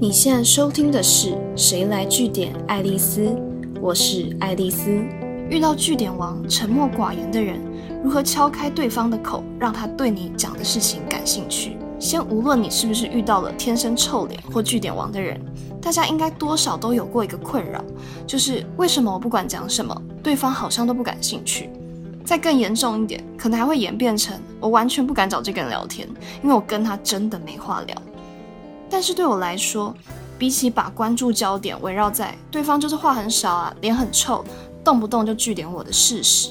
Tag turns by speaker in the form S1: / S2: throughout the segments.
S1: 你现在收听的是《谁来据点爱丽丝》，我是爱丽丝。遇到据点王沉默寡言的人，如何敲开对方的口，让他对你讲的事情感兴趣？先无论你是不是遇到了天生臭脸或据点王的人，大家应该多少都有过一个困扰，就是为什么我不管讲什么，对方好像都不感兴趣？再更严重一点，可能还会演变成我完全不敢找这个人聊天，因为我跟他真的没话聊。但是对我来说，比起把关注焦点围绕在对方就是话很少啊、脸很臭、动不动就据点我的事实，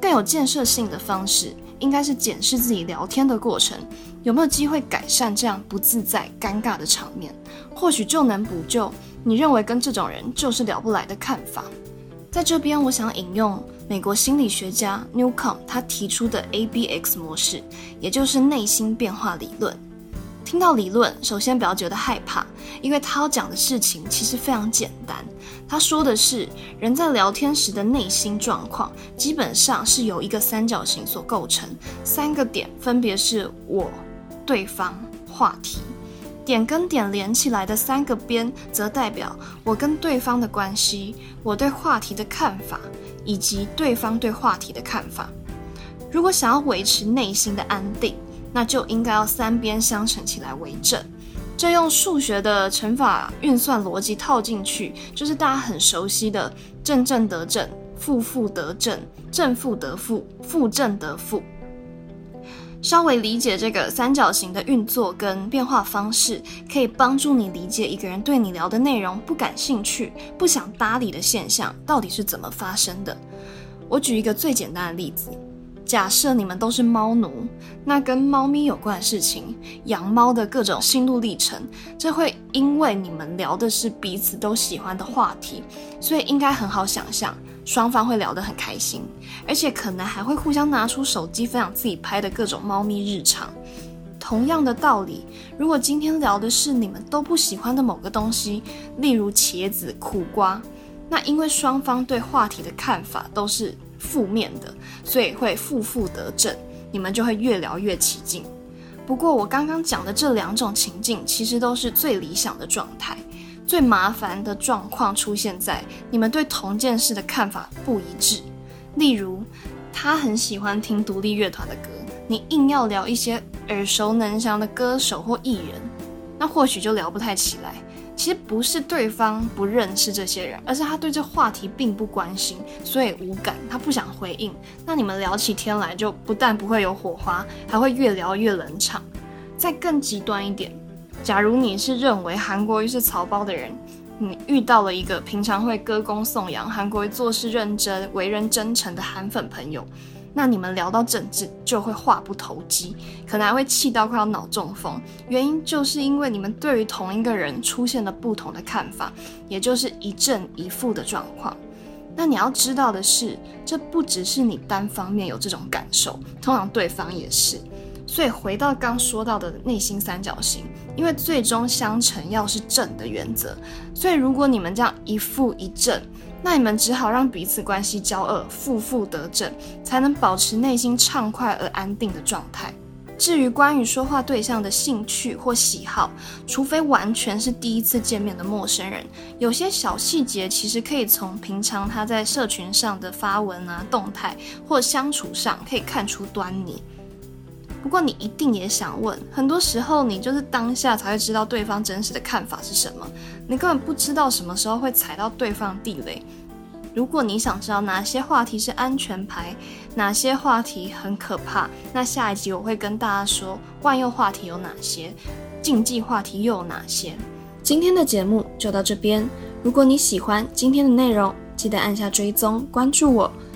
S1: 更有建设性的方式，应该是检视自己聊天的过程有没有机会改善这样不自在、尴尬的场面，或许就能补救你认为跟这种人就是聊不来的看法。在这边，我想引用美国心理学家 Newcomb 他提出的 ABX 模式，也就是内心变化理论。听到理论，首先不要觉得害怕，因为他要讲的事情其实非常简单。他说的是，人在聊天时的内心状况，基本上是由一个三角形所构成，三个点分别是我、对方、话题。点跟点连起来的三个边，则代表我跟对方的关系，我对话题的看法，以及对方对话题的看法。如果想要维持内心的安定，那就应该要三边相乘起来为正，这用数学的乘法运算逻辑套进去，就是大家很熟悉的正正得正，负负得正，正负得负，负正得负。稍微理解这个三角形的运作跟变化方式，可以帮助你理解一个人对你聊的内容不感兴趣、不想搭理的现象到底是怎么发生的。我举一个最简单的例子。假设你们都是猫奴，那跟猫咪有关的事情，养猫的各种心路历程，这会因为你们聊的是彼此都喜欢的话题，所以应该很好想象，双方会聊得很开心，而且可能还会互相拿出手机分享自己拍的各种猫咪日常。同样的道理，如果今天聊的是你们都不喜欢的某个东西，例如茄子、苦瓜，那因为双方对话题的看法都是。负面的，所以会负负得正，你们就会越聊越起劲。不过我刚刚讲的这两种情境，其实都是最理想的状态。最麻烦的状况出现在你们对同件事的看法不一致。例如，他很喜欢听独立乐团的歌，你硬要聊一些耳熟能详的歌手或艺人，那或许就聊不太起来。其实不是对方不认识这些人，而是他对这话题并不关心，所以无感，他不想回应。那你们聊起天来，就不但不会有火花，还会越聊越冷场。再更极端一点，假如你是认为韩国瑜是草包的人，你遇到了一个平常会歌功颂扬韩国瑜做事认真、为人真诚的韩粉朋友。那你们聊到政治就会话不投机，可能还会气到快要脑中风。原因就是因为你们对于同一个人出现了不同的看法，也就是一正一负的状况。那你要知道的是，这不只是你单方面有这种感受，通常对方也是。所以回到刚说到的内心三角形，因为最终相乘要是正的原则，所以如果你们这样一负一正。那你们只好让彼此关系交恶，负负得正，才能保持内心畅快而安定的状态。至于关于说话对象的兴趣或喜好，除非完全是第一次见面的陌生人，有些小细节其实可以从平常他在社群上的发文啊、动态或相处上可以看出端倪。不过你一定也想问，很多时候你就是当下才会知道对方真实的看法是什么，你根本不知道什么时候会踩到对方地雷。如果你想知道哪些话题是安全牌，哪些话题很可怕，那下一集我会跟大家说万用话题有哪些，禁忌话题又有哪些。今天的节目就到这边，如果你喜欢今天的内容，记得按下追踪关注我。